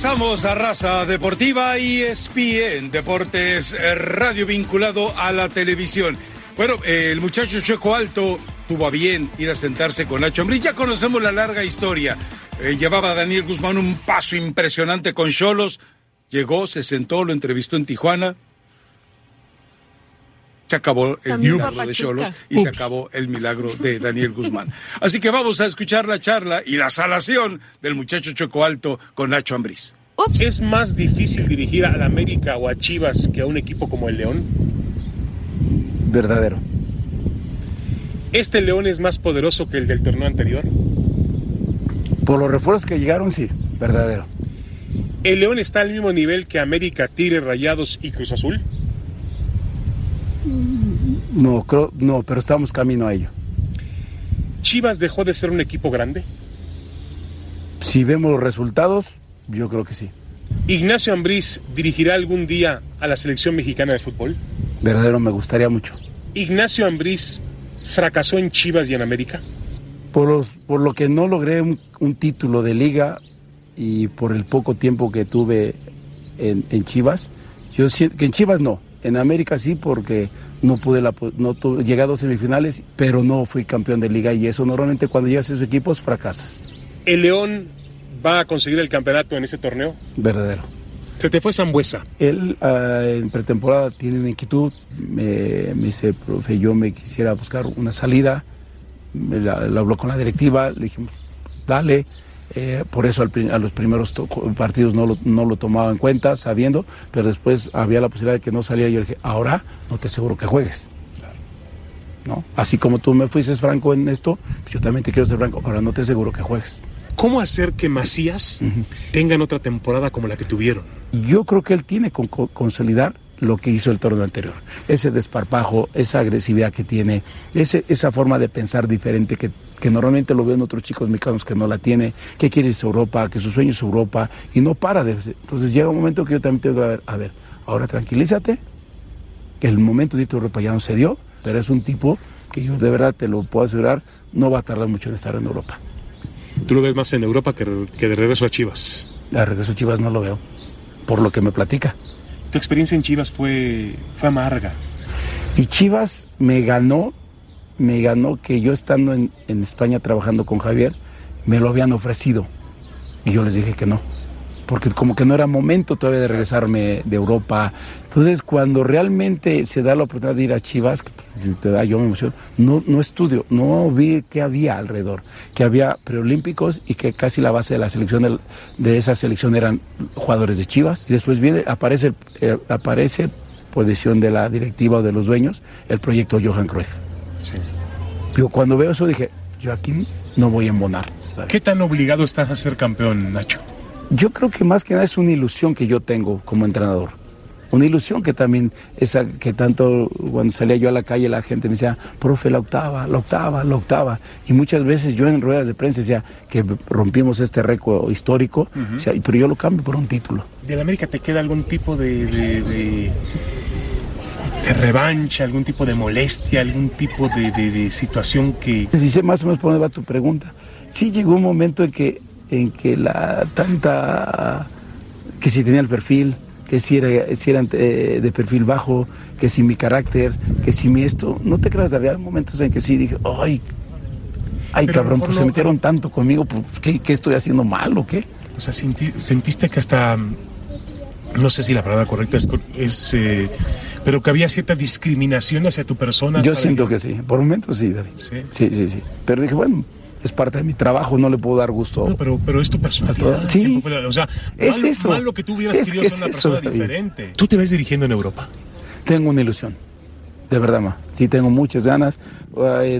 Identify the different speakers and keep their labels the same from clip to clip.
Speaker 1: Regresamos a Raza Deportiva y ESPN Deportes eh, Radio vinculado a la televisión. Bueno, eh, el muchacho Checo Alto tuvo a bien ir a sentarse con Nacho Ambriz. Ya conocemos la larga historia. Eh, llevaba a Daniel Guzmán un paso impresionante con Cholos. Llegó, se sentó, lo entrevistó en Tijuana. Se acabó el milagro de Cholos y se acabó el milagro de Daniel Guzmán. Así que vamos a escuchar la charla y la salación del muchacho Choco Alto con Nacho Ambriz.
Speaker 2: ¿Es más difícil dirigir a la América o a Chivas que a un equipo como el León?
Speaker 3: Verdadero.
Speaker 2: ¿Este León es más poderoso que el del torneo anterior?
Speaker 3: Por los refuerzos que llegaron, sí, verdadero.
Speaker 2: ¿El León está al mismo nivel que América, Tigres, Rayados y Cruz Azul?
Speaker 3: No, creo, no, pero estamos camino a ello.
Speaker 2: ¿Chivas dejó de ser un equipo grande?
Speaker 3: Si vemos los resultados, yo creo que sí.
Speaker 2: ¿Ignacio Ambriz dirigirá algún día a la selección mexicana de fútbol?
Speaker 3: Verdadero, me gustaría mucho.
Speaker 2: ¿Ignacio Ambriz fracasó en Chivas y en América?
Speaker 3: Por, los, por lo que no logré un, un, título de liga y por el poco tiempo que tuve en, en Chivas, yo siento que en Chivas no, en América sí, porque no pude la, no tuve, llegué a dos semifinales, pero no fui campeón de liga y eso normalmente cuando llegas a esos equipos fracasas.
Speaker 2: ¿El León va a conseguir el campeonato en ese torneo?
Speaker 3: Verdadero.
Speaker 2: Se te fue Zambuesa.
Speaker 3: Él uh, en pretemporada tiene una inquietud, me, me, dice, profe, yo me quisiera buscar una salida, me la, la habló con la directiva, le dijimos, dale, eh, por eso al, a los primeros partidos no lo, no lo, tomaba en cuenta, sabiendo, pero después había la posibilidad de que no saliera. Y yo dije, ahora no te aseguro que juegues. ¿No? Así como tú me fuiste franco en esto, pues yo también te quiero ser franco, ahora no te aseguro que juegues.
Speaker 2: ¿Cómo hacer que Macías uh -huh. tengan otra temporada como la que tuvieron?
Speaker 3: Yo creo que él tiene que con, consolidar lo que hizo el torneo anterior. Ese desparpajo, esa agresividad que tiene, ese, esa forma de pensar diferente que, que, normalmente lo ven otros chicos mexicanos que no la tiene, que quiere irse a Europa, que su sueño es Europa y no para de... Entonces llega un momento que yo también tengo que ver, a ver, ahora tranquilízate, que el momento de irte a Europa ya no se dio, pero es un tipo que yo de verdad te lo puedo asegurar, no va a tardar mucho en estar en Europa.
Speaker 2: ¿Tú lo ves más en Europa que, que de regreso a Chivas?
Speaker 3: De regreso a Chivas no lo veo, por lo que me platica.
Speaker 2: Tu experiencia en Chivas fue, fue amarga.
Speaker 3: Y Chivas me ganó, me ganó que yo estando en, en, España trabajando con Javier, me lo habían ofrecido. Y yo les dije que no. Porque como que no era momento todavía de regresarme de Europa. Entonces, cuando realmente se da la oportunidad de ir a Chivas, que te da, yo me emociono, no, no estudio, no vi qué había alrededor. Que había preolímpicos y que casi la base de la selección de, de esa selección eran jugadores de Chivas. Y después viene, aparece, eh, aparece por decisión de la directiva o de los dueños, el proyecto Johan Cruyff.
Speaker 2: Sí.
Speaker 3: Yo cuando veo eso dije, yo aquí no voy a embonar.
Speaker 2: ¿Qué tan obligado estás a ser campeón, Nacho?
Speaker 3: Yo creo que más que nada es una ilusión que yo tengo como entrenador. Una ilusión que también, esa que tanto cuando salía yo a la calle la gente me decía, profe, la octava, la octava, la octava. Y muchas veces yo en ruedas de prensa decía que rompimos este récord histórico, uh -huh. o sea, pero yo lo cambio por un título.
Speaker 2: ¿De la América te queda algún tipo de, de, de, de revancha, algún tipo de molestia, algún tipo de, de situación que...
Speaker 3: Si sé más o menos por dónde va tu pregunta. Sí llegó un momento en que en que la tanta que si tenía el perfil, que si era, si era eh, de perfil bajo, que si mi carácter, que si mi esto, no te creas, había momentos en que sí dije, ay, ay Pero cabrón, pues se metieron tanto conmigo, pues, ¿qué, ¿qué, estoy haciendo mal o qué?
Speaker 2: O sea, sentiste que hasta, no sé si la palabra correcta es, es eh, pero que había cierta discriminación hacia tu persona.
Speaker 3: Yo siento que... que sí, por momentos sí, David.
Speaker 2: Sí,
Speaker 3: sí, sí. sí. Pero dije, bueno, es parte de mi trabajo, no le puedo dar gusto.
Speaker 2: No, pero, pero es tu personalidad.
Speaker 3: Sí,
Speaker 2: fue, o sea,
Speaker 3: es
Speaker 2: mal,
Speaker 3: eso.
Speaker 2: Que tú hubieras
Speaker 3: es
Speaker 2: querido
Speaker 3: que
Speaker 2: ser una
Speaker 3: es
Speaker 2: persona
Speaker 3: eso,
Speaker 2: diferente. ¿Tú te ves dirigiendo en Europa?
Speaker 3: Tengo una ilusión. De verdad, ma. Sí, tengo muchas ganas.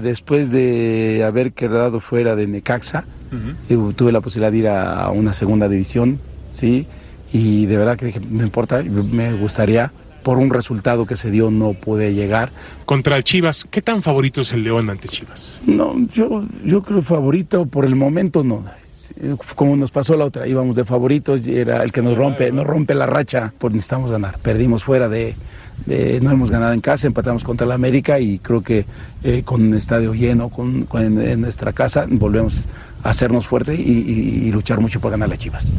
Speaker 3: Después de haber quedado fuera de Necaxa, uh -huh. tuve la posibilidad de ir a una segunda división, ¿sí? Y de verdad que no importa, me gustaría por un resultado que se dio no pude llegar.
Speaker 2: Contra el Chivas, ¿qué tan favorito es el León ante Chivas?
Speaker 3: No, yo, yo creo favorito por el momento no. Como nos pasó la otra, íbamos de favoritos, y era el que nos rompe, nos rompe la racha, pues necesitamos ganar. Perdimos fuera de, de no hemos ganado en casa, empatamos contra el América y creo que eh, con un estadio lleno, con, con en, en, nuestra casa, volvemos a hacernos fuertes y, y, y luchar mucho por ganar las Chivas.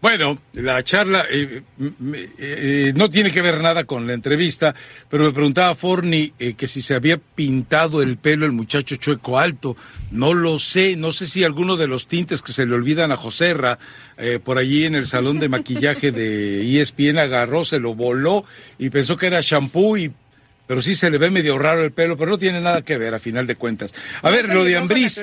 Speaker 1: Bueno, la charla eh, eh, no tiene que ver nada con la entrevista, pero me preguntaba Forni eh, que si se había pintado el pelo el muchacho chueco alto. No lo sé, no sé si alguno de los tintes que se le olvidan a Joserra por allí en el salón de maquillaje de ESPN agarró, se lo voló y pensó que era shampoo y pero sí se le ve medio raro el pelo, pero no tiene nada que ver a final de cuentas. A ver, lo de Ambriz.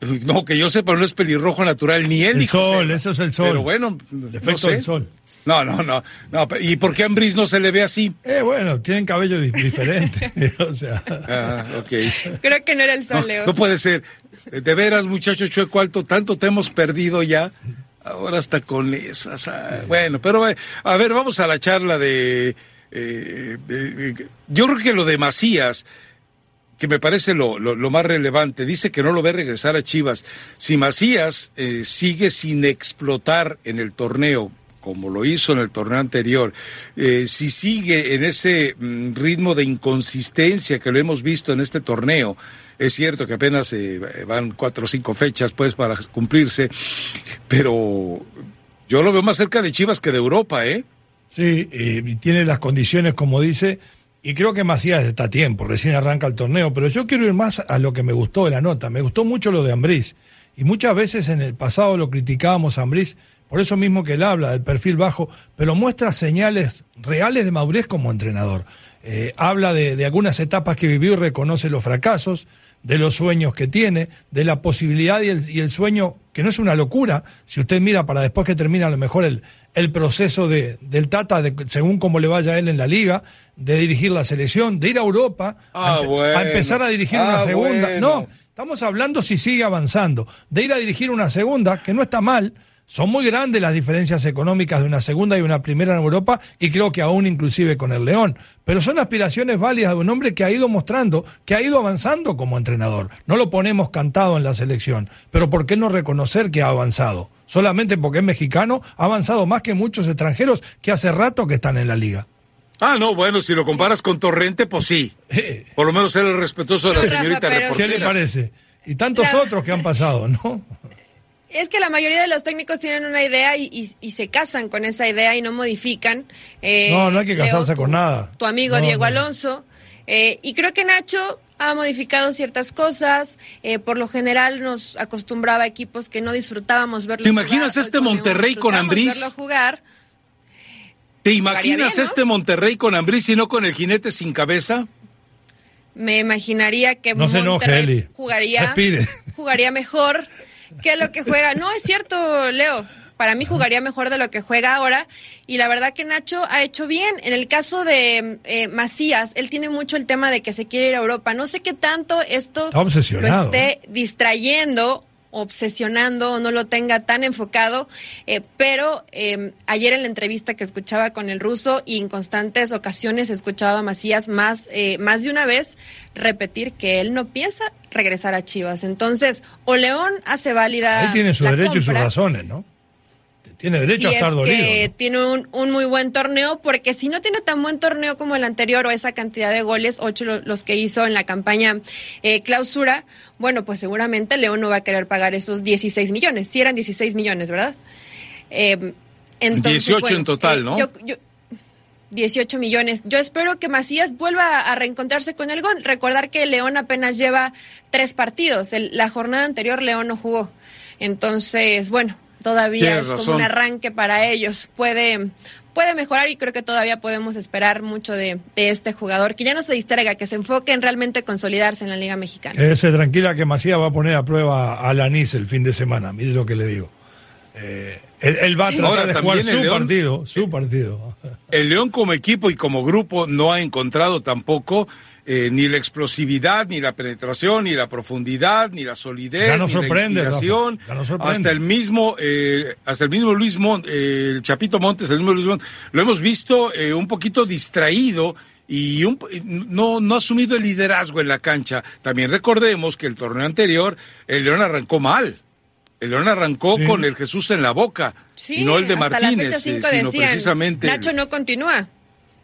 Speaker 1: No, que yo sepa, no es pelirrojo natural, ni él
Speaker 4: el
Speaker 1: ni
Speaker 4: sol, eso es el sol.
Speaker 1: Pero bueno,
Speaker 4: el efecto del sol.
Speaker 1: No, no, no, no. ¿Y por qué Ambris no se le ve así?
Speaker 4: Eh, bueno, tienen cabello diferente. o sea.
Speaker 1: Ah, ok.
Speaker 5: Creo que no era el sol,
Speaker 1: no,
Speaker 5: Leo.
Speaker 1: No puede ser. De veras, muchacho chueco alto, tanto te hemos perdido ya. Ahora hasta con esas. Ah, bueno, pero eh, a ver, vamos a la charla de. Eh, yo creo que lo de Macías que me parece lo, lo, más relevante. Dice que no lo ve regresar a Chivas. Si Macías eh, sigue sin explotar en el torneo, como lo hizo en el torneo anterior, eh, si sigue en ese mm, ritmo de inconsistencia que lo hemos visto en este torneo, es cierto que apenas eh, van cuatro o cinco fechas pues para cumplirse, pero yo lo veo más cerca de Chivas que de Europa, ¿eh?
Speaker 4: Sí, tiene las condiciones, como dice, y creo que Macías está a tiempo, recién arranca el torneo, pero yo quiero ir más a lo que me gustó de la nota. Me gustó mucho lo de Ambriz. Y muchas veces en el pasado lo criticábamos a Ambriz, por eso mismo que él habla del perfil bajo, pero muestra señales reales de madurez como entrenador. Eh, habla de, algunas etapas que vivió y reconoce los fracasos, de los sueños que tiene, de la posibilidad y el, y el sueño, que no es una locura, si usted mira para después que termina a lo mejor el, el proceso de, del Tata, de, según cómo le vaya a él en la liga, de dirigir la selección, de ir a Europa,
Speaker 1: ah,
Speaker 4: a, empezar a dirigir una
Speaker 1: ah,
Speaker 4: segunda.
Speaker 1: Bueno.
Speaker 4: No, estamos hablando si sigue avanzando, de ir a dirigir una segunda, que no está mal. Son muy grandes las diferencias económicas de una segunda y una primera en Europa y creo que aún inclusive con el León. Pero son aspiraciones válidas de un hombre que ha ido mostrando, que ha ido avanzando como entrenador. No lo ponemos cantado en la selección, pero ¿por qué no reconocer que ha avanzado? Solamente porque es mexicano, ha avanzado más que muchos extranjeros que hace rato que están en la liga.
Speaker 1: Ah, no, bueno, si lo comparas con Torrente, pues sí. Por lo menos ser el respetuoso de la señorita
Speaker 5: Rafa,
Speaker 1: reportera.
Speaker 4: ¿Qué le parece? Y tantos
Speaker 5: La-
Speaker 4: otros que han pasado, ¿no?
Speaker 5: Es que la mayoría de los técnicos tienen una idea y, y- y se casan con esa idea y no modifican. Eh,
Speaker 4: No, no hay que casarse
Speaker 5: Leo,
Speaker 4: con
Speaker 5: tu-
Speaker 4: nada.
Speaker 5: Tu amigo
Speaker 4: No,
Speaker 5: Diego
Speaker 4: no.
Speaker 5: Alonso. eh, y creo que Nacho ha modificado ciertas cosas. eh, por lo general nos acostumbraba a equipos que no disfrutábamos verlos
Speaker 1: ¿Te imaginas
Speaker 5: jugar,
Speaker 1: este Monterrey con Ambriz?
Speaker 5: verlo jugar.
Speaker 1: ¿Te imaginas
Speaker 5: bien, ¿no?
Speaker 1: este Monterrey con Ambriz y no con el jinete sin cabeza?
Speaker 5: Me imaginaría que
Speaker 4: No se enoje,
Speaker 5: Monterrey
Speaker 4: Eli.
Speaker 5: jugaría,
Speaker 4: Respire.
Speaker 5: jugaría mejor que lo que juega. No, es cierto, Leo. Para mí jugaría mejor de lo que juega ahora. Y la verdad que Nacho ha hecho bien. En el caso de eh, Macías, él tiene mucho el tema de que se quiere ir a Europa. No sé qué tanto esto
Speaker 4: Está obsesionado,
Speaker 5: lo esté distrayendo, obsesionando o no lo tenga tan enfocado. eh, pero eh, ayer en la entrevista que escuchaba con el ruso y en constantes ocasiones he escuchado a Macías más, eh, más de una vez repetir que él no piensa regresar a Chivas. Entonces, o León hace válida.
Speaker 4: Ahí tiene su
Speaker 5: la
Speaker 4: derecho y sus razones, ¿no? Tiene derecho
Speaker 5: si
Speaker 4: a estar
Speaker 5: es
Speaker 4: dolido.
Speaker 5: que
Speaker 4: ¿no?
Speaker 5: tiene un, un muy buen torneo, porque si no tiene tan buen torneo como el anterior o esa cantidad de goles, ocho lo- los que hizo en la campaña eh, clausura, bueno, pues seguramente León no va a querer pagar esos 16 millones. Si eran 16 millones, ¿verdad? Eh, entonces,
Speaker 1: 18
Speaker 5: bueno,
Speaker 1: en total,
Speaker 5: eh,
Speaker 1: ¿no?
Speaker 5: yo- yo- 18 millones. Yo espero que Macías vuelva a reencontrarse con el gol. Recordar que León apenas lleva tres partidos. El- la jornada anterior León no jugó. Entonces, bueno, todavía
Speaker 1: Tienes
Speaker 5: es como
Speaker 1: razón.
Speaker 5: un arranque para ellos. Puede, puede mejorar y creo que todavía podemos esperar mucho de, de este jugador. Que ya no se distraiga, que se enfoque en realmente consolidarse en la Liga Mexicana.
Speaker 4: Quédese tranquila que Macías va a poner a prueba a Lanís el fin de semana. Mire lo que le digo. Eh, él, él va a tratar
Speaker 1: Ahora,
Speaker 4: de jugar su
Speaker 1: León-
Speaker 4: partido, su partido.
Speaker 1: El León como equipo y como grupo no ha encontrado tampoco eh, ni la explosividad, ni la penetración, ni la profundidad, ni la solidez,
Speaker 4: Ya
Speaker 1: ni
Speaker 4: sorprende,
Speaker 1: la inspiración.
Speaker 4: Ya sorprende.
Speaker 1: hasta el mismo, eh, hasta el mismo Luis Mont, eh, el Chapito Montes, el mismo Luis Montes, lo hemos visto eh, un poquito distraído y un, no, no ha asumido el liderazgo en la cancha. También recordemos que el torneo anterior, el León arrancó mal. El León arrancó
Speaker 4: Sí.
Speaker 1: con el Jesús en la boca
Speaker 5: Sí,
Speaker 1: y no el de
Speaker 5: hasta
Speaker 1: Martínez,
Speaker 5: la fecha
Speaker 1: eh,
Speaker 5: cinco
Speaker 1: sino
Speaker 5: decían,
Speaker 1: precisamente.
Speaker 5: Nacho no continúa.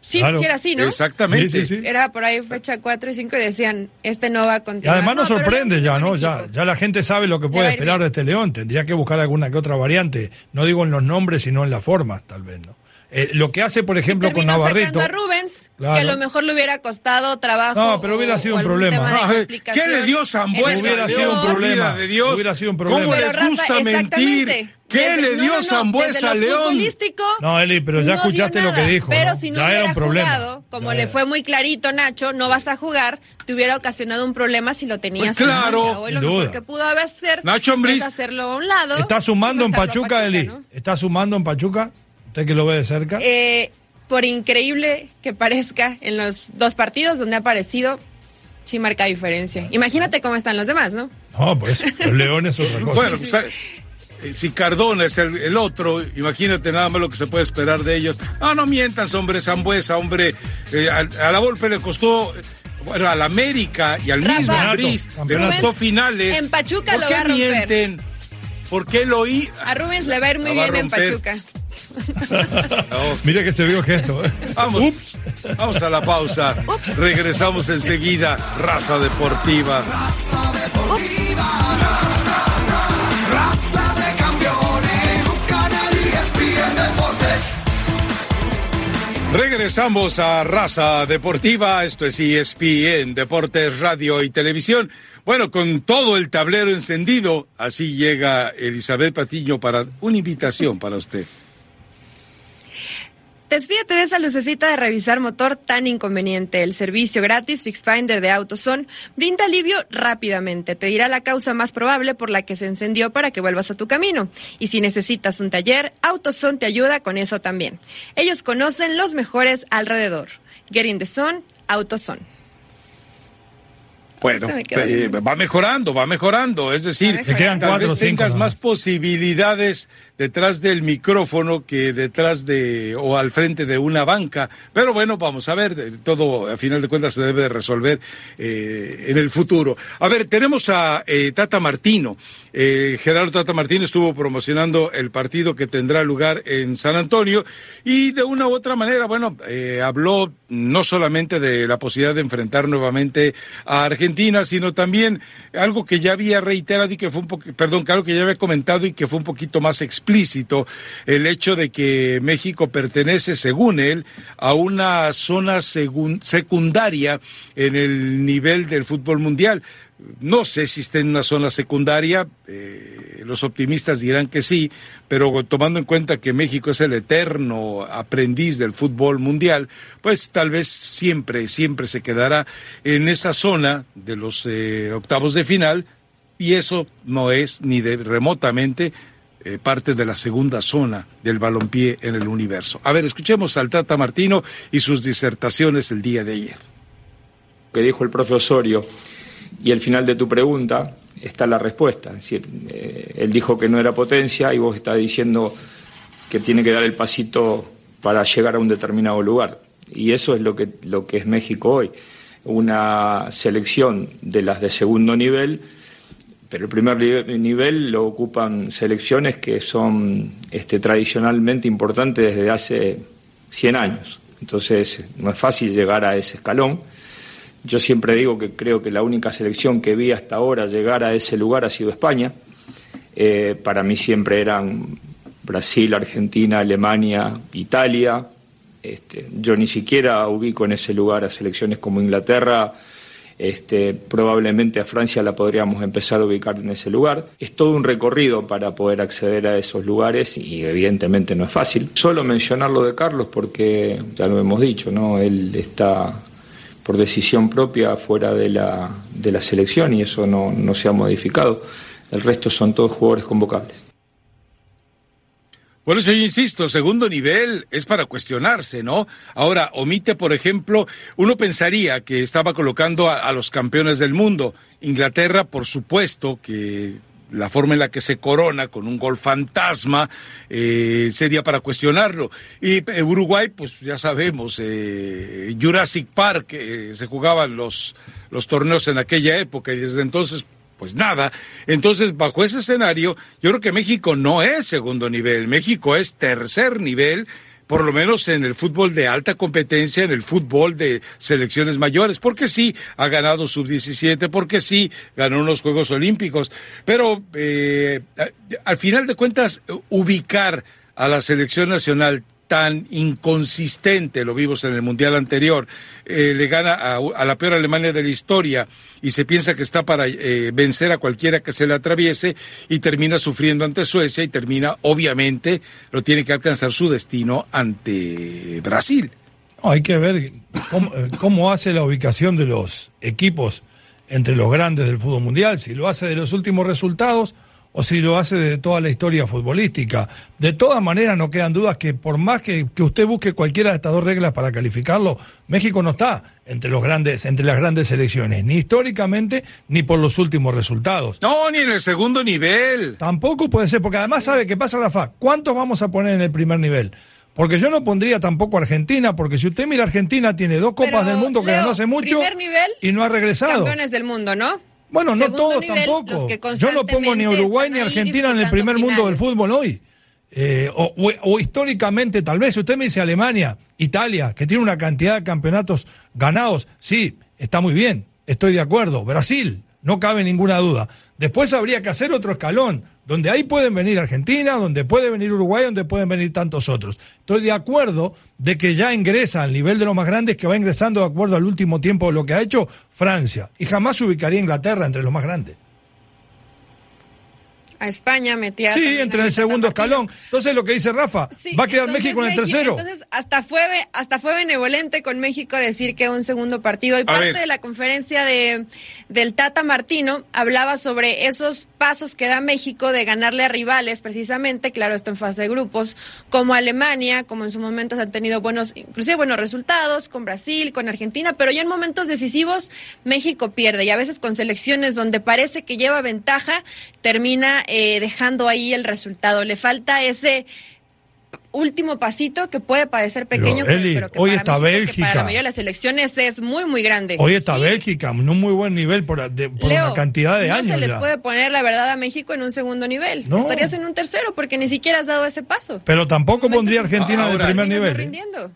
Speaker 5: Sí,
Speaker 4: Claro.
Speaker 5: sí era así, ¿no?
Speaker 1: Exactamente.
Speaker 4: Sí, sí, sí.
Speaker 5: Era por ahí fecha 4 y 5 y decían, este no va a
Speaker 4: Y
Speaker 5: continuar.
Speaker 4: además nos
Speaker 5: No, pero
Speaker 4: sorprende ya, ¿no? Ya, ya la gente sabe lo que puede esperar
Speaker 5: bien.
Speaker 4: de este León. Tendría que buscar alguna que otra variante. No digo en los nombres, sino en las formas, tal vez, ¿no? Eh, lo que hace, por ejemplo, con
Speaker 5: Terminó
Speaker 4: Navarrito.
Speaker 5: sacando a Rubens,
Speaker 4: Claro.
Speaker 5: que a lo mejor le hubiera costado trabajo.
Speaker 4: No, pero hubiera
Speaker 5: o-
Speaker 4: sido
Speaker 5: o
Speaker 4: un problema.
Speaker 1: No, ¿Qué le dio Zambuesa?
Speaker 4: Hubiera
Speaker 1: Dios,
Speaker 4: sido un problema.
Speaker 1: de Dios.
Speaker 4: Hubiera sido un
Speaker 1: ¿Cómo
Speaker 4: problema.
Speaker 1: les
Speaker 5: Pero, Rafa,
Speaker 1: gusta mentir? ¿Qué
Speaker 5: Desde-
Speaker 1: le dio
Speaker 5: no, no,
Speaker 1: Zambuesa
Speaker 5: desde
Speaker 1: a León?
Speaker 4: No, Eli, pero ya
Speaker 5: no
Speaker 4: escuchaste lo que dijo,
Speaker 5: Pero
Speaker 4: ¿no?
Speaker 5: si no
Speaker 4: Ya era
Speaker 5: hubiera
Speaker 4: un problema.
Speaker 5: jugado, como
Speaker 4: Ya
Speaker 5: le
Speaker 4: era.
Speaker 5: fue muy clarito, Nacho, no vas a jugar, te hubiera ocasionado un problema si lo tenías.
Speaker 1: Pues claro.
Speaker 5: Hoy lo mejor que pudo haber ser
Speaker 1: Nacho Ambriz.
Speaker 5: es hacerlo a un lado.
Speaker 4: ¿Está sumando
Speaker 5: y
Speaker 4: en
Speaker 5: sacarlo a
Speaker 4: Pachuca, Eli?
Speaker 5: ¿no?
Speaker 4: ¿Está sumando en Pachuca? Usted que lo ve de cerca.
Speaker 5: Eh, por increíble que parezca, en los dos partidos donde ha aparecido, sí marca diferencia. Imagínate cómo están los demás, ¿no?
Speaker 4: No, pues el León es otra cosa.
Speaker 1: Bueno, pues, eh, si Cardona es el, el otro, imagínate nada más lo que se puede esperar de ellos. No, no mientas, hombre, Zambuesa, hombre. eh, a, a la Volpe le costó. Bueno, al América y al
Speaker 5: Rafa.
Speaker 1: mismo Ambriz le costó finales.
Speaker 5: En Pachuca
Speaker 1: ¿Por
Speaker 5: lo
Speaker 1: qué
Speaker 5: va a romper.
Speaker 1: mienten? ¿Por qué lo oí?
Speaker 5: A Rubens le va a ir muy bien en. Pachuca.
Speaker 4: Mira que se vio gesto. ¿eh?
Speaker 1: Vamos, vamos a la pausa. Regresamos enseguida. Raza Deportiva.
Speaker 6: Raza de campeones, Canal ESPN Deportes.
Speaker 1: Regresamos a Raza Deportiva, esto es ESPN, Deportes, Radio y Televisión. Bueno, con todo el tablero encendido, así llega Elizabeth Patiño para una invitación para usted.
Speaker 5: Despídete de esa lucecita de revisar motor tan inconveniente. El servicio gratis FixFinder de AutoZone brinda alivio rápidamente. Te dirá la causa más probable por la que se encendió para que vuelvas a tu camino. Y si necesitas un taller, AutoZone te ayuda con eso también. Ellos conocen los mejores alrededor. Get in the zone, AutoZone.
Speaker 1: Bueno, eh, va mejorando, va mejorando. Es decir,
Speaker 4: quedan
Speaker 1: tal
Speaker 4: cuatro
Speaker 1: vez
Speaker 4: cinco
Speaker 1: tengas más posibilidades detrás del micrófono que detrás de o al frente de una banca. Pero bueno, vamos a ver, todo a final de cuentas se debe de resolver eh, en el futuro. A ver, tenemos a eh, Tata Martino. Eh, Gerardo Tata Martino estuvo promocionando el partido que tendrá lugar en San Antonio y de una u otra manera, bueno, eh, habló no solamente de la posibilidad de enfrentar nuevamente a Argentina, sino también algo que ya había reiterado y que fue un poco, perdón, algo que ya había comentado y que fue un poquito más explícito, el hecho de que México pertenece, según él, a una zona secundaria en el nivel del fútbol mundial. No sé si está en una zona secundaria, eh, los optimistas dirán que sí, pero tomando en cuenta que México es el eterno aprendiz del fútbol mundial, pues tal vez siempre, siempre se quedará en esa zona de los eh, octavos de final y eso no es ni de remotamente eh, parte de la segunda zona del balompié en el universo. A ver, escuchemos al Tata Martino y sus disertaciones el día de ayer.
Speaker 7: que dijo el profe Osorio y el final de tu pregunta está la respuesta. Es eh, él dijo que no era potencia y vos estás diciendo que tiene que dar el pasito para llegar a un determinado lugar. Y eso es lo que, lo que es México hoy. Una selección de las de segundo nivel, pero el primer nivel lo ocupan selecciones que son este, tradicionalmente importantes desde hace 100 años. Entonces no es fácil llegar a ese escalón. Yo siempre digo que creo que la única selección que vi hasta ahora llegar a ese lugar ha sido España. Eh, para mí siempre eran Brasil, Argentina, Alemania, Italia. Este, yo ni siquiera ubico en ese lugar a selecciones como Inglaterra. Este, probablemente a Francia la podríamos empezar a ubicar en ese lugar. Es todo un recorrido para poder acceder a esos lugares y evidentemente no es fácil. Solo mencionar lo de Carlos porque ya lo hemos dicho, ¿no? Él está por decisión propia fuera de la, de la selección y eso no, no se ha modificado. El resto son todos jugadores convocables.
Speaker 1: Por eso yo insisto, segundo nivel es para cuestionarse, ¿no? Ahora, omite, por ejemplo, uno pensaría que estaba colocando a, a los campeones del mundo. Inglaterra, por supuesto, que la forma en la que se corona con un gol fantasma eh, sería para cuestionarlo. Y eh, Uruguay, pues ya sabemos, eh, Jurassic Park, eh, se jugaban los, los torneos en aquella época y desde entonces pues nada. Entonces, bajo ese escenario, yo creo que México no es segundo nivel, México es tercer nivel por lo menos en el fútbol de alta competencia, en el fútbol de selecciones mayores, porque sí ha ganado sub-17, porque sí ganó unos Juegos Olímpicos, pero eh, al final de cuentas ubicar a la selección nacional tan inconsistente, lo vimos en el Mundial anterior, eh, le gana a, la peor Alemania de la historia y se piensa que está para eh, vencer a cualquiera que se le atraviese y termina sufriendo ante Suecia y termina, obviamente, lo tiene que alcanzar su destino ante Brasil.
Speaker 4: hay que ver cómo, eh, cómo hace la ubicación de los equipos entre los grandes del fútbol mundial, si lo hace de los últimos resultados o si lo hace de toda la historia futbolística. De todas maneras, no quedan dudas que por más que, usted busque cualquiera de estas dos reglas para calificarlo, México no está entre los grandes, entre las grandes selecciones, ni históricamente ni por los últimos resultados.
Speaker 1: No, ni en el segundo nivel.
Speaker 4: Tampoco puede ser, porque además sabe qué pasa, Rafa. ¿Cuántos vamos a poner en el primer nivel? Porque yo no pondría tampoco Argentina, porque si usted mira Argentina tiene dos copas del mundo que ganó hace mucho y no ha regresado.
Speaker 5: Campeones del mundo, ¿no?
Speaker 4: Bueno, no todos tampoco. Yo no pongo ni Uruguay ni Argentina en el primer mundo del fútbol hoy. Eh, o, históricamente, tal vez, usted me dice Alemania, Italia, que tiene una cantidad de campeonatos ganados, sí, está muy bien, estoy de acuerdo. Brasil, no cabe ninguna duda. Después habría que hacer otro escalón, donde ahí pueden venir Argentina, donde puede venir Uruguay, donde pueden venir tantos otros. Estoy de acuerdo de que ya ingresa al nivel de los más grandes, que va ingresando de acuerdo al último tiempo de lo que ha hecho Francia. Y jamás ubicaría Inglaterra entre los más grandes
Speaker 5: a España, metía.
Speaker 4: Sí, entre el segundo escalón. Entonces, lo que dice Rafa, va a quedar México en el tercero.
Speaker 5: Entonces, hasta fue, hasta fue benevolente con México decir que un segundo partido. Y parte de la conferencia de, del Tata Martino hablaba sobre esos pasos que da México de ganarle a rivales, precisamente, claro, esto en fase de grupos, como Alemania, como en su momento han tenido buenos, inclusive buenos resultados, con Brasil, con Argentina, pero ya en momentos decisivos México pierde y a veces con selecciones donde parece que lleva ventaja, termina eh, dejando ahí el resultado. Le falta ese último pasito que puede parecer pequeño,
Speaker 4: pero, que hoy para está Bélgica.
Speaker 5: para la mayoría de las elecciones es muy, muy grande.
Speaker 4: Hoy está Bélgica, en un muy buen nivel por, una cantidad de años.
Speaker 5: No se les puede poner la verdad a México en un segundo nivel. No. Estarías en un tercero porque ni siquiera has dado ese paso.
Speaker 4: Pero tampoco pondría Argentina en el primer nivel.
Speaker 5: Rindiendo.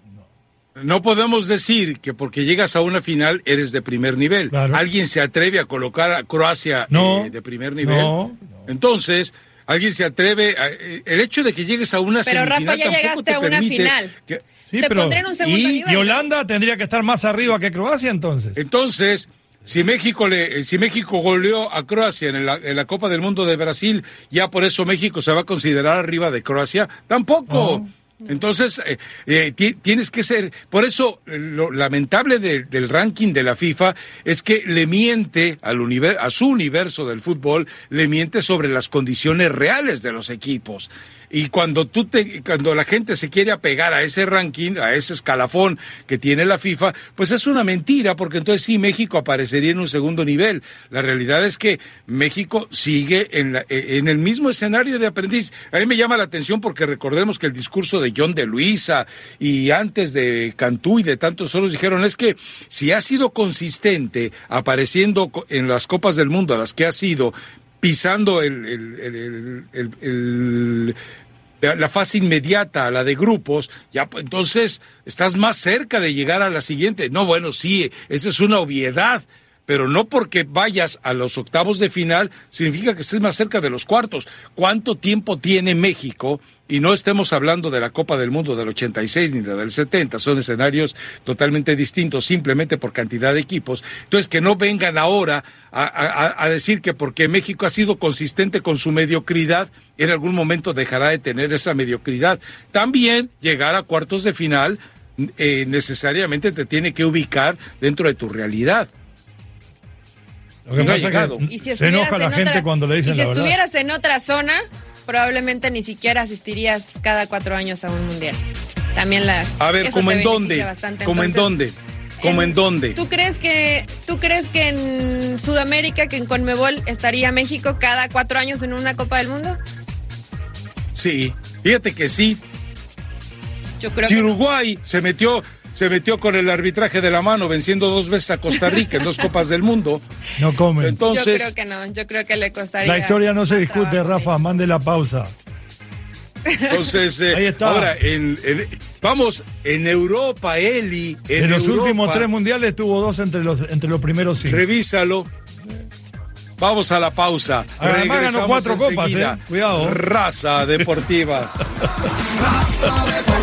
Speaker 1: No podemos decir que porque llegas a una final eres de primer nivel. ¿Alguien se atreve a colocar a Croacia eh, de primer nivel? No, Entonces, alguien se atreve a, eh, el hecho de que llegues a una
Speaker 5: pero Rafa ya llegaste a una final.
Speaker 4: sí, te pero, en un segundo y, nivel, y Holanda tendría que estar más arriba que Croacia entonces.
Speaker 1: Entonces si México le si México goleó a Croacia en la, en la Copa del Mundo de Brasil ya por eso México se va a considerar arriba de Croacia tampoco entonces, eh, eh, tienes que ser, por eso lo lamentable del ranking de la FIFA es que le miente al a su universo del fútbol, le miente sobre las condiciones reales de los equipos. Y cuando tú te, cuando la gente se quiere apegar a ese ranking, a ese escalafón que tiene la FIFA, pues es una mentira, porque entonces sí México aparecería en un segundo nivel. La realidad es que México sigue en, en el mismo escenario de aprendiz. A mí me llama la atención porque recordemos que el discurso de John de Luisa y antes de Cantú y de tantos otros dijeron es que si ha sido consistente apareciendo en las copas del mundo a las que ha sido pisando el, la fase inmediata, la de grupos, ya pues, entonces estás más cerca de llegar a la siguiente. No, bueno, sí, esa es una obviedad, pero no porque vayas a los octavos de final significa que estés más cerca de los cuartos. ¿Cuánto tiempo tiene México? Y no estemos hablando de la Copa del Mundo del 86 ni de la del 70, son escenarios totalmente distintos simplemente por cantidad de equipos. Entonces, que no vengan ahora a, decir que porque México ha sido consistente con su mediocridad, en algún momento dejará de tener esa mediocridad. También llegar a cuartos de final eh, necesariamente te tiene que ubicar dentro de tu realidad.
Speaker 4: Lo que pasa es que se enoja la gente cuando le dicen
Speaker 5: y si estuvieras en otra zona, probablemente ni siquiera asistirías cada cuatro años a un mundial. También la.
Speaker 1: A ver, ¿cómo en dónde? ¿Cómo en dónde? ¿Cómo en, dónde?
Speaker 5: ¿Tú crees que tú crees que en Sudamérica, que en Conmebol estaría México cada cuatro años en una Copa del Mundo?
Speaker 1: Sí, fíjate que sí.
Speaker 5: Yo creo
Speaker 1: si Uruguay se metió se metió con el arbitraje de la mano, venciendo dos veces a Costa Rica en dos Copas del Mundo.
Speaker 4: No come.
Speaker 1: Entonces,
Speaker 5: yo creo que no, yo creo que le costaría.
Speaker 4: La historia no se discute, Rafa, mande la pausa.
Speaker 1: Entonces, eh, ahora, en, Vamos, en Europa, Eli. En,
Speaker 4: En, los
Speaker 1: Europa,
Speaker 4: últimos tres mundiales tuvo dos entre los, entre los primeros cinco.
Speaker 1: Revísalo. Vamos a la pausa.
Speaker 4: Además ganó cuatro copas, eh. Cuidado.
Speaker 1: Raza deportiva.
Speaker 6: Raza deportiva.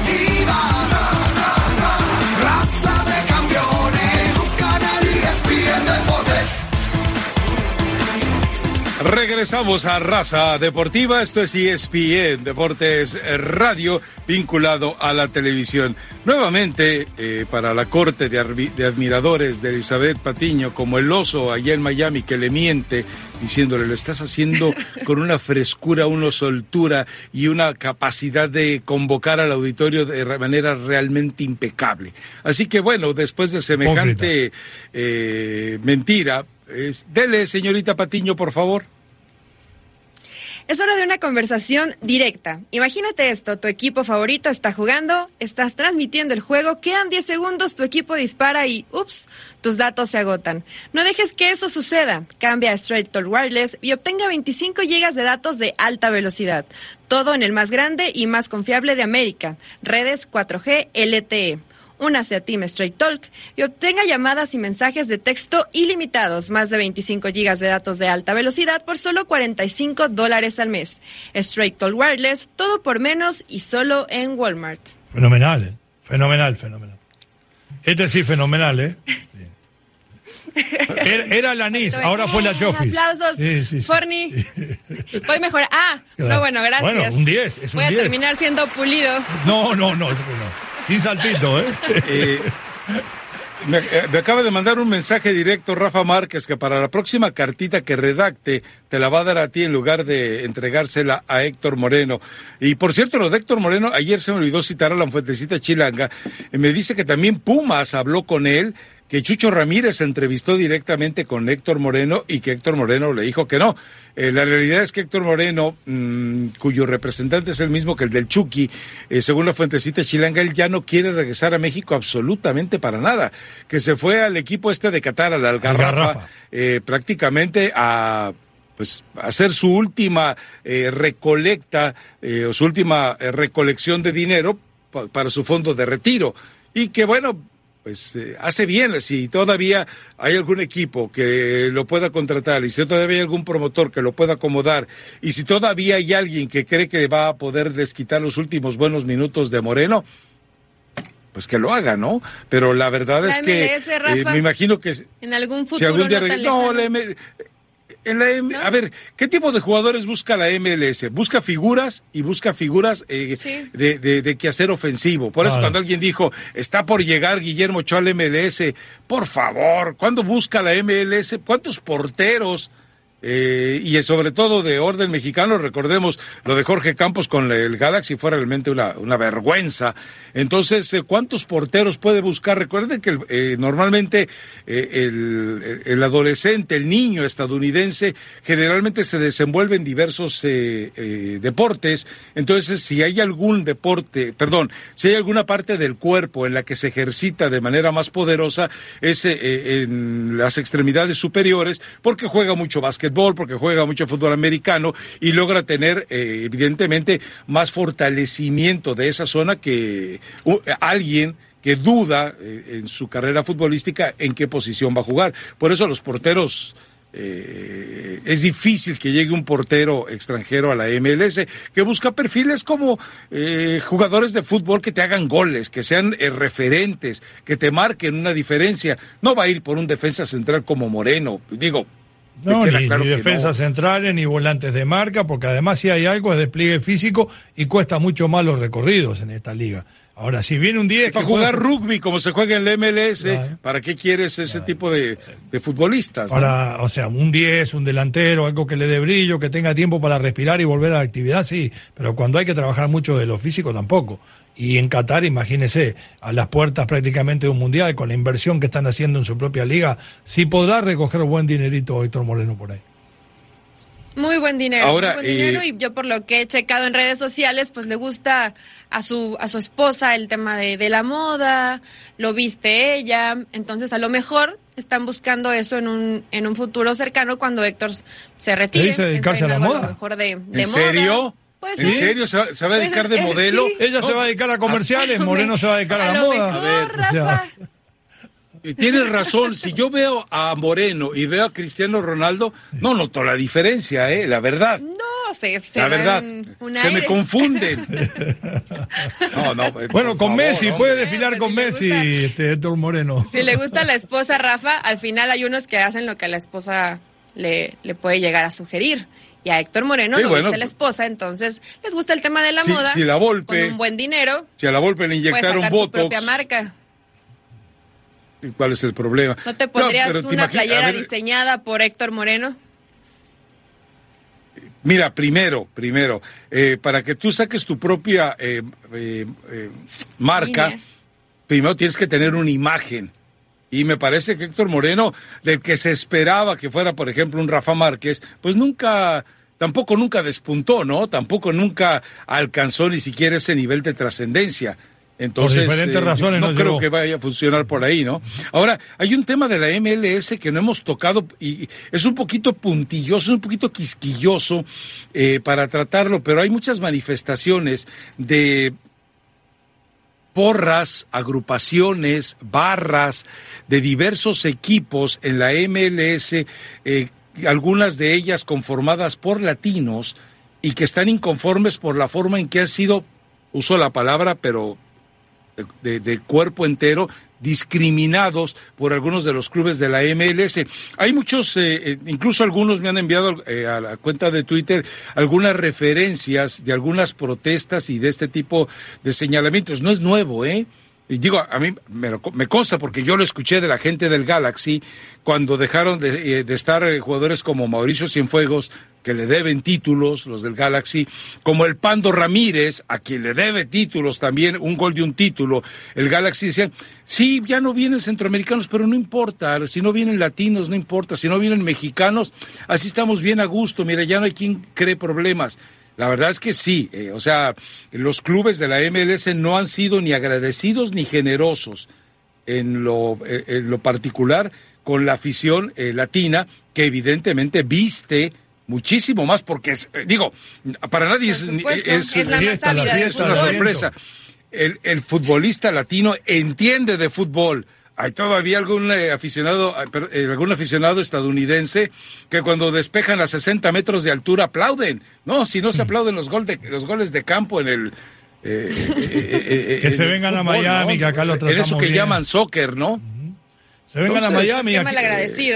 Speaker 1: Regresamos a Raza Deportiva. Esto es ESPN Deportes Radio, vinculado a la televisión. Nuevamente, eh, para la corte de, admiradores de Elizabeth Patiño, como el oso allá en Miami que le miente, diciéndole, lo estás haciendo con una frescura, una soltura y una capacidad de convocar al auditorio de manera realmente impecable. Así que bueno, después de semejante eh, mentira, es- dele, señorita Patiño, por favor.
Speaker 5: Es hora de una conversación directa. Imagínate esto, tu equipo favorito está jugando, estás transmitiendo el juego, quedan 10 segundos, tu equipo dispara y, ups, tus datos se agotan. No dejes que eso suceda. Cambia a Straight Talk Wireless y obtenga 25 gigas de datos de alta velocidad. Todo en el más grande y más confiable de América. Redes 4G LTE. Únase a Team Straight Talk y obtenga llamadas y mensajes de texto ilimitados, más de 25 gigas de datos de alta velocidad por solo 45 dólares al mes. Straight Talk Wireless, todo por menos y solo en Walmart.
Speaker 4: Fenomenal, ¿eh? Fenomenal, fenomenal. Este sí, fenomenal, ¿eh? Sí. Era, era la NIS, ahora fue la
Speaker 5: Eh,
Speaker 4: Chofis.
Speaker 5: Aplausos,
Speaker 4: Sí, sí, sí.
Speaker 5: Forni. Voy mejor. Ah,
Speaker 4: Claro.
Speaker 5: no, bueno, gracias.
Speaker 4: Bueno, un 10, es un
Speaker 5: Voy a
Speaker 4: 10.
Speaker 5: terminar siendo pulido.
Speaker 4: No, no, no, no. Sin saltito, ¿eh?
Speaker 1: Eh, me, eh, me acaba de mandar un mensaje directo Rafa Márquez que para la próxima cartita que redacte te la va a dar a ti en lugar de entregársela a Héctor Moreno. Y por cierto, lo de Héctor Moreno, ayer se me olvidó citar a la fuentecita chilanga, eh, me dice que también Pumas habló con él, que Chucho Ramírez se entrevistó directamente con Héctor Moreno y que Héctor Moreno le dijo que no. Eh, la realidad es que Héctor Moreno, mm, cuyo representante es el mismo que el del Chucky, eh, según la fuentecita chilanga, él ya no quiere regresar a México absolutamente para nada. Que se fue al equipo este de Qatar, al Algarrafa,
Speaker 4: Algarrafa.
Speaker 1: eh, prácticamente a pues hacer su última recolecta o su última recolección de dinero pa- para su fondo de retiro y que bueno pues eh, hace bien si todavía hay algún equipo que lo pueda contratar y si todavía hay algún promotor que lo pueda acomodar y si todavía hay alguien que cree que va a poder desquitar los últimos buenos minutos de Moreno pues que lo haga, ¿no? Pero la verdad
Speaker 5: La
Speaker 1: es que eh, me imagino que
Speaker 5: En algún futuro
Speaker 1: si algún día
Speaker 5: no
Speaker 1: no, la en la M- a ver, ¿qué tipo de jugadores busca la MLS? Busca figuras y busca figuras eh,
Speaker 5: Sí.
Speaker 1: de, de, de quehacer ofensivo. Por eso
Speaker 4: Claro.
Speaker 1: cuando alguien dijo, está por llegar Guillermo Ochoa al MLS, por favor, ¿cuándo busca la MLS? ¿Cuántos porteros? Eh, y sobre todo de orden mexicano, recordemos lo de Jorge Campos con el Galaxy fue realmente una, una vergüenza. Entonces, eh, ¿cuántos porteros puede buscar? Recuerden que eh, normalmente eh, el, el adolescente, el niño estadounidense, generalmente se desenvuelve en diversos deportes. Entonces, si hay algún deporte, perdón, si hay alguna parte del cuerpo en la que se ejercita de manera más poderosa, es en las extremidades superiores, porque juega mucho porque juega mucho fútbol americano y logra tener, eh, evidentemente, más fortalecimiento de esa zona que alguien que duda eh, en su carrera futbolística en qué posición va a jugar. Por eso los porteros eh, es difícil que llegue un portero extranjero a la MLS que busca perfiles como jugadores de fútbol que te hagan goles, que sean referentes, que te marquen una diferencia. No va a ir por un defensa central como Moreno. Digo,
Speaker 4: No, ni,
Speaker 1: claro
Speaker 4: ni defensas
Speaker 1: no.
Speaker 4: centrales, ni volantes de marca, porque además si hay algo es despliegue físico y cuesta mucho más los recorridos en esta liga. Ahora, si viene un 10
Speaker 1: Para jugar
Speaker 4: juega-
Speaker 1: rugby como se juega en la MLS,
Speaker 4: Claro.
Speaker 1: ¿para qué quieres ese tipo de, de futbolistas? no?
Speaker 4: Ahora, o sea, un 10, un delantero, algo que le dé brillo, que tenga tiempo para respirar y volver a la actividad, sí, pero cuando hay que trabajar mucho de lo físico tampoco. Y en Qatar, imagínese, a las puertas prácticamente de un mundial, con la inversión que están haciendo en su propia liga, sí podrá recoger buen dinerito Héctor Moreno por ahí.
Speaker 5: Muy buen dinero,
Speaker 1: Ahora,
Speaker 5: muy buen dinero
Speaker 1: eh,
Speaker 5: y yo por lo que he checado en redes sociales, pues le gusta a su a su esposa el tema de, de la moda, lo viste ella, entonces a lo mejor están buscando eso en un en un futuro cercano cuando Héctor se retire.
Speaker 4: dice dedicarse a la moda?
Speaker 5: mejor de, de
Speaker 1: ¿En
Speaker 5: moda.
Speaker 1: serio?
Speaker 5: Pues
Speaker 1: ¿En
Speaker 5: sí.
Speaker 1: serio? ¿Se va, se va a
Speaker 5: Pues,
Speaker 1: dedicar de
Speaker 5: eh,
Speaker 1: modelo?
Speaker 5: sí.
Speaker 4: Ella se va a dedicar a comerciales, Moreno se va a dedicar a la
Speaker 5: lo
Speaker 4: moda.
Speaker 5: mejor,
Speaker 4: A ver, o sea,
Speaker 5: Rafa.
Speaker 1: Tienes razón, si yo veo a Moreno y veo a Cristiano Ronaldo, no noto la diferencia, ¿eh? La verdad.
Speaker 5: No, se, se
Speaker 1: La verdad, se me confunden. No, no, eh,
Speaker 4: Bueno, con
Speaker 1: favor,
Speaker 4: Messi,
Speaker 1: hombre.
Speaker 4: puede desfilar con
Speaker 5: pues, si
Speaker 4: Messi,
Speaker 5: gusta.
Speaker 4: este, Héctor Moreno.
Speaker 5: Si le gusta la esposa Rafa, al final hay unos que hacen lo que la esposa le, le puede llegar a sugerir. Y a Héctor Moreno
Speaker 1: Sí,
Speaker 5: no
Speaker 1: bueno.
Speaker 5: gusta la esposa, entonces les gusta el tema de la
Speaker 1: Si-
Speaker 5: moda.
Speaker 1: si la Volpe-
Speaker 5: Con un buen dinero,
Speaker 1: Si a la Volpe le inyectaron
Speaker 5: sacar tu
Speaker 1: Botox,
Speaker 5: propia marca.
Speaker 1: ¿Cuál es el problema?
Speaker 5: ¿No te pondrías
Speaker 1: te
Speaker 5: una
Speaker 1: a
Speaker 5: playera
Speaker 1: ver,
Speaker 5: diseñada por Héctor Moreno?
Speaker 1: Mira, primero, primero, eh, para que tú saques tu propia eh, eh, eh, marca,
Speaker 5: Línea.
Speaker 1: primero tienes que tener una imagen. Y me parece que Héctor Moreno, del que se esperaba que fuera, por ejemplo, un Rafa Márquez, pues nunca, tampoco nunca despuntó, ¿no? Tampoco nunca alcanzó ni siquiera ese nivel de trascendencia. Entonces, eh,
Speaker 4: diferentes razones
Speaker 1: no
Speaker 4: no
Speaker 1: creo que vaya a funcionar por ahí, ¿no? Ahora, hay un tema de la MLS que no hemos tocado y es un poquito puntilloso, un poquito quisquilloso eh, para tratarlo, pero hay muchas manifestaciones de porras, agrupaciones, barras de diversos equipos en la MLS, eh, algunas de ellas conformadas por latinos y que están inconformes por la forma en que han sido, uso la palabra, pero de, cuerpo entero discriminados por algunos de los clubes de la MLS. Hay muchos, eh, eh, incluso algunos me han enviado eh, a la cuenta de Twitter algunas referencias de algunas protestas y de este tipo de señalamientos. No es nuevo, ¿eh? Y digo, a mí me, lo me consta porque yo lo escuché de la gente del Galaxy cuando dejaron de, eh, de estar eh, jugadores como Mauricio Cienfuegos, que le deben títulos, los del Galaxy, como el Pando Ramírez, a quien le debe títulos también, un gol de un título. El Galaxy decía, sí, ya no vienen centroamericanos, pero no importa, si no vienen latinos, no importa, si no vienen mexicanos, así estamos bien a gusto, mira, ya no hay quien cree problemas. La verdad es que sí, eh, o sea, los clubes de la MLS no han sido ni agradecidos ni generosos en lo, eh, en lo particular con la afición eh, latina, que evidentemente viste muchísimo más, porque es, digo, para nadie es,
Speaker 5: la
Speaker 4: fiesta, la fiesta,
Speaker 1: una sorpresa. El, el futbolista latino entiende de fútbol. Hay todavía algún eh, aficionado, eh, per- eh, algún aficionado estadounidense que cuando despejan a 60 metros de altura aplauden. No, si no se aplauden los, gol de, los goles de campo en el... eh, eh, eh, eh,
Speaker 4: Que
Speaker 1: en
Speaker 4: se vengan a Miami, que acá lo
Speaker 1: En eso
Speaker 4: tratamos
Speaker 1: que
Speaker 4: bien.
Speaker 1: llaman soccer, ¿no?
Speaker 4: Se vengan a Miami.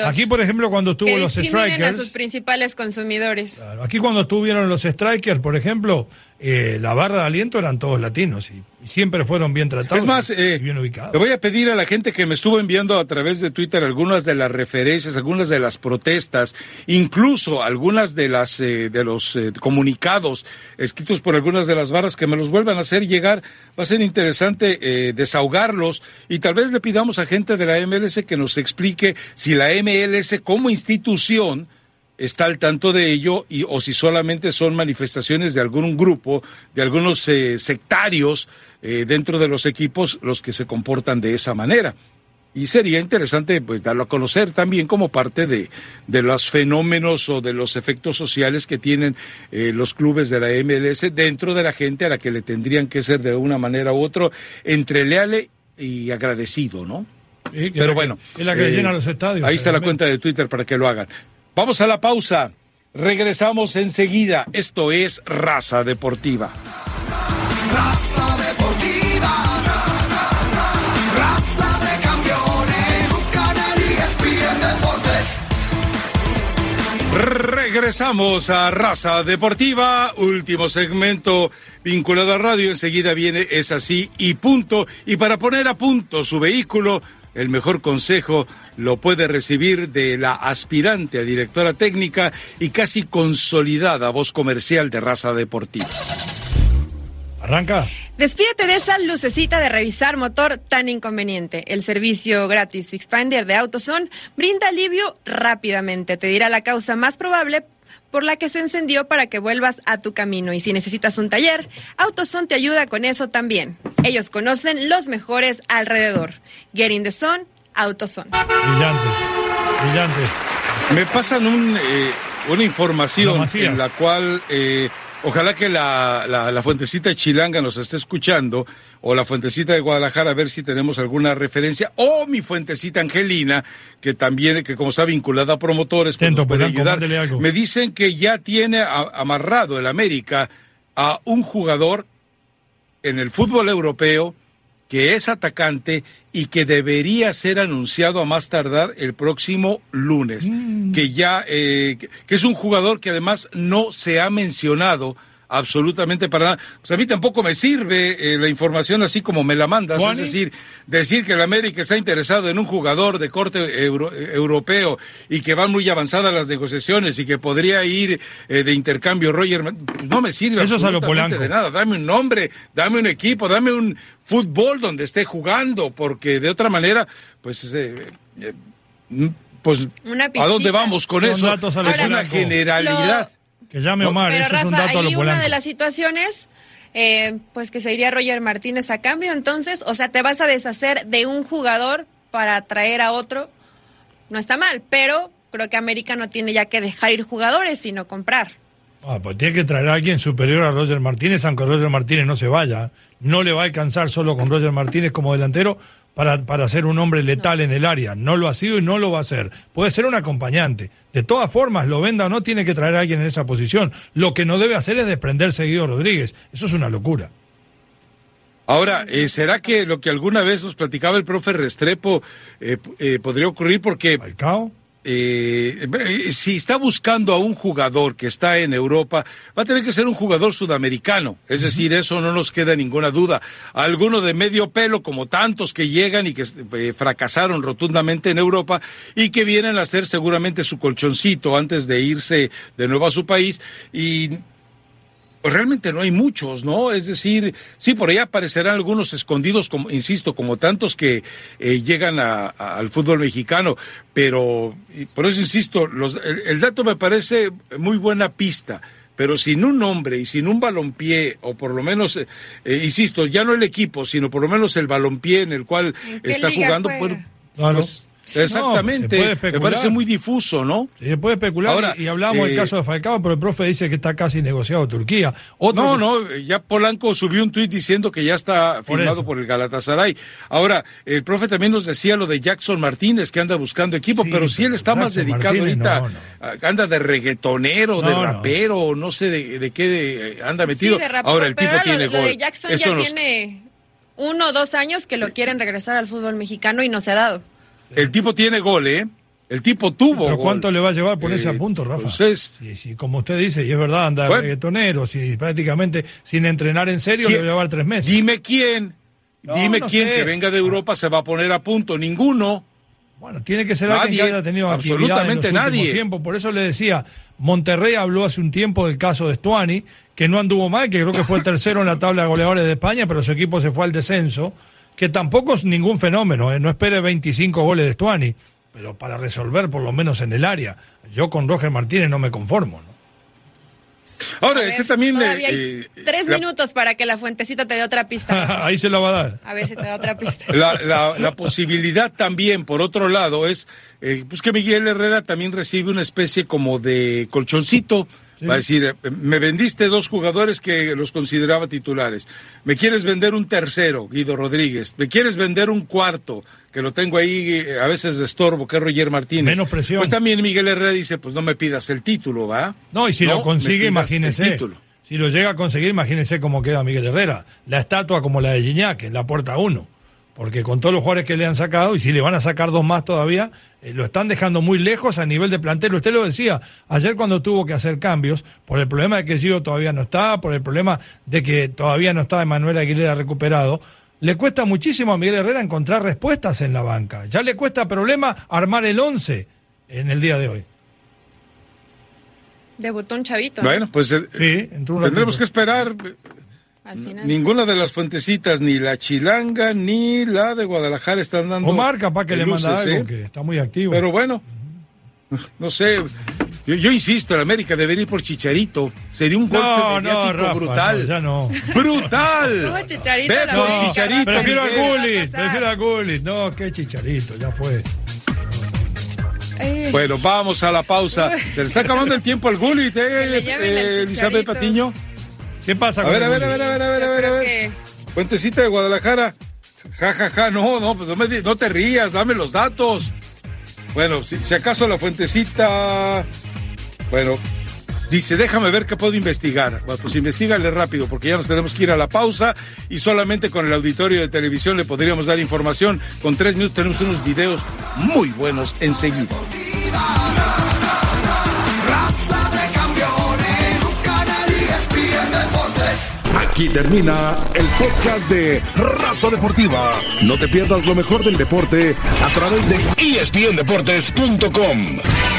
Speaker 4: Aquí, por ejemplo, cuando estuvo
Speaker 5: Que
Speaker 4: los
Speaker 5: discriminen a sus
Speaker 4: strikers.
Speaker 5: principales consumidores.
Speaker 4: Claro, Aquí cuando estuvieron los strikers, por ejemplo, eh, la barra de aliento eran todos latinos y, y siempre fueron bien tratados
Speaker 1: Es más,
Speaker 4: y
Speaker 1: eh,
Speaker 4: bien ubicados.
Speaker 1: le voy a pedir a la gente que me estuvo enviando a través de Twitter algunas de las referencias, algunas de las protestas, incluso algunas de las eh, de los eh, comunicados escritos por algunas de las barras que me los vuelvan a hacer llegar. Va a ser interesante eh, desahogarlos y tal vez le pidamos a gente de la MLS que nos explique si la MLS como institución está al tanto de ello y o si solamente son manifestaciones de algún grupo, de algunos eh, sectarios eh, dentro de los equipos los que se comportan de esa manera. Y sería interesante pues darlo a conocer también como parte de, de los fenómenos o de los efectos sociales que tienen eh, los clubes de la MLS dentro de la gente a la que le tendrían que ser de una manera u otra entre leal y agradecido, ¿no?
Speaker 4: Sí,
Speaker 1: Pero
Speaker 4: que-
Speaker 1: bueno.
Speaker 4: Es la que
Speaker 1: eh,
Speaker 4: llena los estadios.
Speaker 1: Ahí está la cuenta de Twitter para que lo hagan. Vamos a la pausa. Regresamos enseguida. Esto es Raza Deportiva.
Speaker 6: Raza deportiva. Raza de campeones. Canal ESPN Deportes.
Speaker 1: Regresamos a Raza Deportiva, último segmento vinculado a radio. Enseguida viene Es así y punto. Y para poner a punto su vehículo, el mejor consejo lo puede recibir de la aspirante a directora técnica y casi consolidada voz comercial de Raza Deportiva.
Speaker 4: Arranca.
Speaker 5: Despídete de esa lucecita de revisar motor tan inconveniente. El servicio gratis Fixfinder de AutoZone brinda alivio rápidamente. Te dirá la causa más probable por la que se encendió para que vuelvas a tu camino. Y si necesitas un taller, AutoZone te ayuda con eso también. Ellos conocen los mejores alrededor. Get in the zone, AutoZone.
Speaker 4: Brillante. Brillante.
Speaker 1: Me pasan un, eh, una información en la cual eh, Ojalá que la, la, la, fuentecita de Chilanga nos esté escuchando, o la fuentecita de Guadalajara, a ver si tenemos alguna referencia, o mi fuentecita Angelina, que también, que como está vinculada a promotores, pues nos puede ayudar. Me dicen que ya tiene amarrado el América a un jugador en el fútbol europeo que es atacante y que debería ser anunciado a más tardar el próximo lunes, mm. que ya eh, que es un jugador que además no se ha mencionado absolutamente para nada. Pues a mí tampoco me sirve eh, la información así como me la mandas, es decir, decir que el América está interesado en un jugador de corte europeo y que van muy avanzadas las negociaciones y que podría ir eh, de intercambio Roger, pues no me sirve
Speaker 4: Eso
Speaker 1: absolutamente de nada. Dame un nombre, dame un equipo, dame un fútbol donde esté jugando, porque de otra manera, pues... Eh, pues, ¿a dónde vamos con eso? es una generalidad.
Speaker 4: Que llame Omar, eso es un dato a lo
Speaker 5: una de las situaciones, eh, pues que se iría Roger Martínez a cambio, entonces, o sea, te vas a deshacer de un jugador para traer a otro, no está mal, pero creo que América no tiene ya que dejar ir jugadores, sino comprar.
Speaker 4: Ah, pues tiene que traer a alguien superior a Roger Martínez, aunque Roger Martínez no se vaya. No le va a alcanzar solo con Roger Martínez como delantero para, para ser un hombre letal en el área. No lo ha sido y no lo va a ser. Puede ser un acompañante. De todas formas, lo venda o no, tiene que traer a alguien en esa posición. Lo que no debe hacer es desprenderse de Guido Rodríguez. Eso es una locura.
Speaker 1: Ahora, eh, ¿será que lo que alguna vez nos platicaba el profe Restrepo eh, eh, podría ocurrir porque...
Speaker 4: ¿Falcao?
Speaker 1: Eh, eh, si está buscando a un jugador que está en Europa, va a tener que ser un jugador sudamericano. Es decir, eso no nos queda ninguna duda. Alguno de medio pelo, como tantos que llegan y que eh, fracasaron rotundamente en Europa y que vienen a hacer seguramente su colchoncito antes de irse de nuevo a su país. Y pues realmente no hay muchos, ¿no? Es decir, sí, por ahí aparecerán algunos escondidos, como, insisto, como tantos que eh, llegan al fútbol mexicano, pero por eso insisto, los, el, dato me parece muy buena pista pero sin un nombre y sin un balompié, o por lo menos, eh, eh, insisto, ya no el equipo, sino por lo menos el balompié en el cual está jugando, pues, Exactamente, me parece muy difuso, ¿no?
Speaker 4: se puede especular y, hablamos del eh, caso de Falcao, pero el profe dice que está casi negociado Turquía.
Speaker 1: no, no, ya Polanco subió un tuit diciendo que ya está firmado por, el Galatasaray. Ahora, el profe también nos decía lo de Jackson Martínez, que anda buscando equipo, pero si él está más dedicado ahorita, anda de reggaetonero, de rapero, no sé de, qué anda metido. Ahora el tipo tiene gol.
Speaker 5: de Jackson ya tiene uno o dos años que lo quieren regresar al fútbol mexicano y no se ha dado.
Speaker 1: El tipo tiene gol, ¿eh? El tipo tuvo.
Speaker 4: ¿Pero cuánto le va a llevar ponerse a eh, punto, Rafa?
Speaker 1: Pues
Speaker 4: sí, como usted dice, y es verdad, anda bueno, reggaetonero, si prácticamente sin entrenar en serio, le va a llevar tres meses.
Speaker 1: Dime quién, dime quién que venga de Europa se va a poner a punto. Ninguno.
Speaker 4: Bueno, tiene que ser alguien que haya tenido absolutamente nadie. Tiempo. Por eso le decía, Monterrey habló hace un tiempo del caso de Stuani, que no anduvo mal, que creo que fue el tercero en la tabla de goleadores de España, pero su equipo se fue al descenso que tampoco es ningún fenómeno, ¿eh? no espere 25 goles de Stuani, pero para resolver por lo menos en el área. Yo con Roger Martínez no me conformo. ¿no?
Speaker 1: Ahora, este también...
Speaker 5: Eh, tres minutos para que la fuentecita te dé otra pista.
Speaker 4: Ahí se la va a dar.
Speaker 5: A ver si te da otra pista.
Speaker 1: La, posibilidad también, por otro lado, es eh, pues que Miguel Herrera también recibe una especie como de colchoncito Va a decir, eh, me vendiste dos jugadores que los consideraba titulares. Me quieres vender un tercero, Guido Rodríguez. Me quieres vender un cuarto, que lo tengo ahí eh, a veces de estorbo, que es Roger Martínez.
Speaker 4: Menos presión.
Speaker 1: Pues también Miguel Herrera dice, pues no me pidas el título, ¿va?
Speaker 4: No, y si lo consigue, imagínese. Si lo llega a conseguir, imagínese cómo queda Miguel Herrera. La estatua como la de Gignac en la puerta uno porque con todos los jugadores que le han sacado, y si le van a sacar dos más todavía, eh, lo están dejando muy lejos a nivel de plantel. Usted lo decía ayer cuando tuvo que hacer cambios, por el problema de que Gio todavía no está, por el problema de que todavía no está Emanuel Aguilera recuperado. Le cuesta muchísimo a Miguel Herrera encontrar respuestas en la banca. Ya le cuesta problema armar el once en el día de hoy.
Speaker 5: Debutó un chavito.
Speaker 1: Bueno, pues eh, sí, tendremos que esperar Ninguna de las fuentecitas, ni la chilanga, ni la de Guadalajara están dando.
Speaker 4: Omar, capaz que le manda algo, ¿eh? que está muy activo.
Speaker 1: Pero bueno, no sé. Yo, insisto, el América debería ir por Chicharito. Sería un golpe no, mediático brutal.
Speaker 4: ya no.
Speaker 1: ¡Brutal!
Speaker 5: No, Chicharito.
Speaker 1: Ve por Chicharito.
Speaker 4: Prefiero a Gullit, prefiero a Gullit. No, qué Chicharito, ya fue.
Speaker 1: Bueno, vamos a la pausa. Se le está acabando el tiempo al Gullit, ¿eh, eh Elizabeth Patiño?
Speaker 4: ¿Qué pasa
Speaker 1: A ver, a ver, a ver, a ver, a ver, a ver, a ver.
Speaker 5: que-
Speaker 1: Fuentecita de Guadalajara. Ja, ja, ja, no, no, pues no, me di- no te rías, dame los datos. Bueno, si, si acaso la fuentecita. Bueno, dice, déjame ver qué puedo investigar. Bueno, pues investigale rápido, porque ya nos tenemos que ir a la pausa y solamente con el auditorio de televisión le podríamos dar información. Con tres minutos tenemos unos videos muy buenos enseguida.
Speaker 6: Aquí termina el podcast de Raza Deportiva. No te pierdas lo mejor del deporte a través de ESPNDeportes.com.